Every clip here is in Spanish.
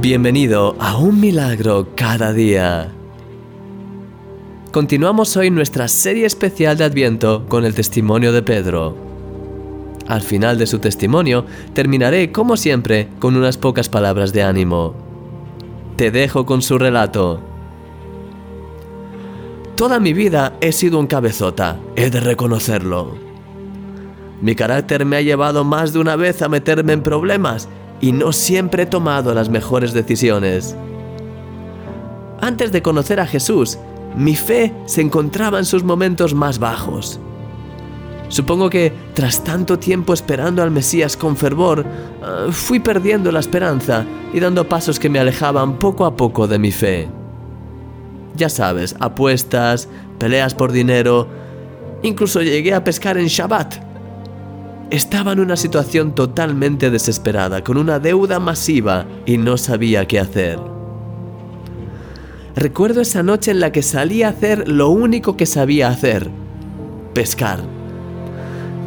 Bienvenido a un milagro cada día. Continuamos hoy nuestra serie especial de Adviento con el testimonio de Pedro. Al final de su testimonio terminaré, como siempre, con unas pocas palabras de ánimo. Te dejo con su relato. Toda mi vida he sido un cabezota, he de reconocerlo. Mi carácter me ha llevado más de una vez a meterme en problemas y no siempre he tomado las mejores decisiones. Antes de conocer a Jesús, mi fe se encontraba en sus momentos más bajos. Supongo que tras tanto tiempo esperando al Mesías con fervor, ah, fui perdiendo la esperanza y dando pasos que me alejaban poco a poco de mi fe. Ya sabes, apuestas, peleas por dinero, incluso llegué a pescar en Shabbat estaba en una situación totalmente desesperada, con una deuda masiva y no sabía qué hacer. Recuerdo esa noche en la que salí a hacer lo único que sabía hacer, pescar.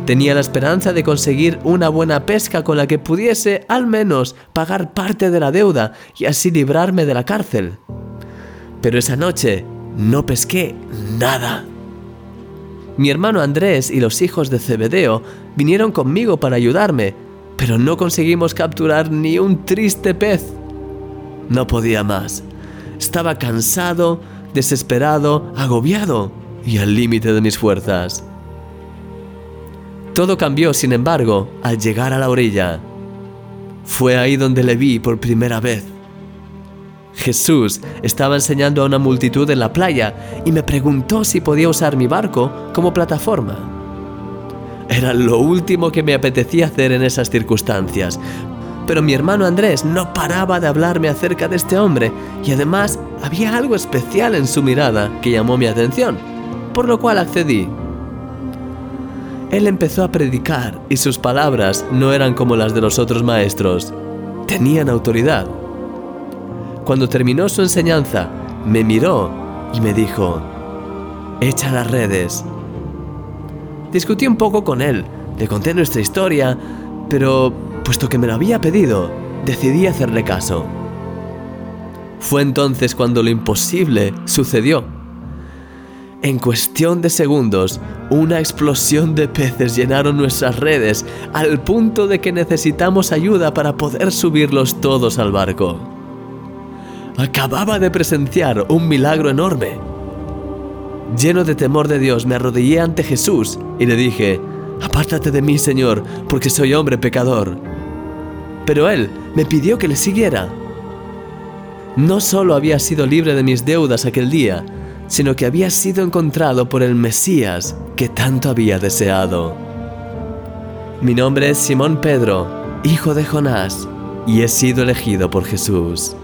Tenía la esperanza de conseguir una buena pesca con la que pudiese al menos pagar parte de la deuda y así librarme de la cárcel. Pero esa noche no pesqué nada. Mi hermano Andrés y los hijos de Zebedeo vinieron conmigo para ayudarme, pero no conseguimos capturar ni un triste pez. No podía más. Estaba cansado, desesperado, agobiado y al límite de mis fuerzas. Todo cambió, sin embargo, al llegar a la orilla. Fue ahí donde le vi por primera vez. Jesús estaba enseñando a una multitud en la playa y me preguntó si podía usar mi barco como plataforma. Era lo último que me apetecía hacer en esas circunstancias, pero mi hermano Andrés no paraba de hablarme acerca de este hombre y además había algo especial en su mirada que llamó mi atención, por lo cual accedí. Él empezó a predicar y sus palabras no eran como las de los otros maestros, tenían autoridad. Cuando terminó su enseñanza, me miró y me dijo, echa las redes. Discutí un poco con él, le conté nuestra historia, pero puesto que me lo había pedido, decidí hacerle caso. Fue entonces cuando lo imposible sucedió. En cuestión de segundos, una explosión de peces llenaron nuestras redes al punto de que necesitamos ayuda para poder subirlos todos al barco. Acababa de presenciar un milagro enorme. Lleno de temor de Dios, me arrodillé ante Jesús y le dije, Apártate de mí, Señor, porque soy hombre pecador. Pero Él me pidió que le siguiera. No solo había sido libre de mis deudas aquel día, sino que había sido encontrado por el Mesías que tanto había deseado. Mi nombre es Simón Pedro, hijo de Jonás, y he sido elegido por Jesús.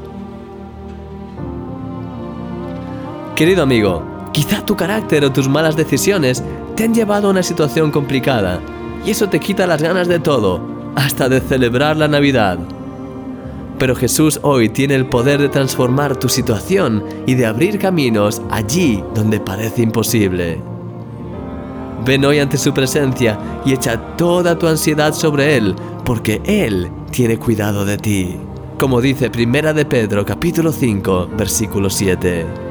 Querido amigo, quizá tu carácter o tus malas decisiones te han llevado a una situación complicada y eso te quita las ganas de todo, hasta de celebrar la Navidad. Pero Jesús hoy tiene el poder de transformar tu situación y de abrir caminos allí donde parece imposible. Ven hoy ante su presencia y echa toda tu ansiedad sobre Él, porque Él tiene cuidado de ti. Como dice Primera de Pedro capítulo 5, versículo 7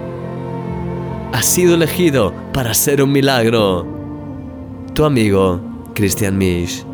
has sido elegido para ser un milagro. Tu amigo, Christian Misch.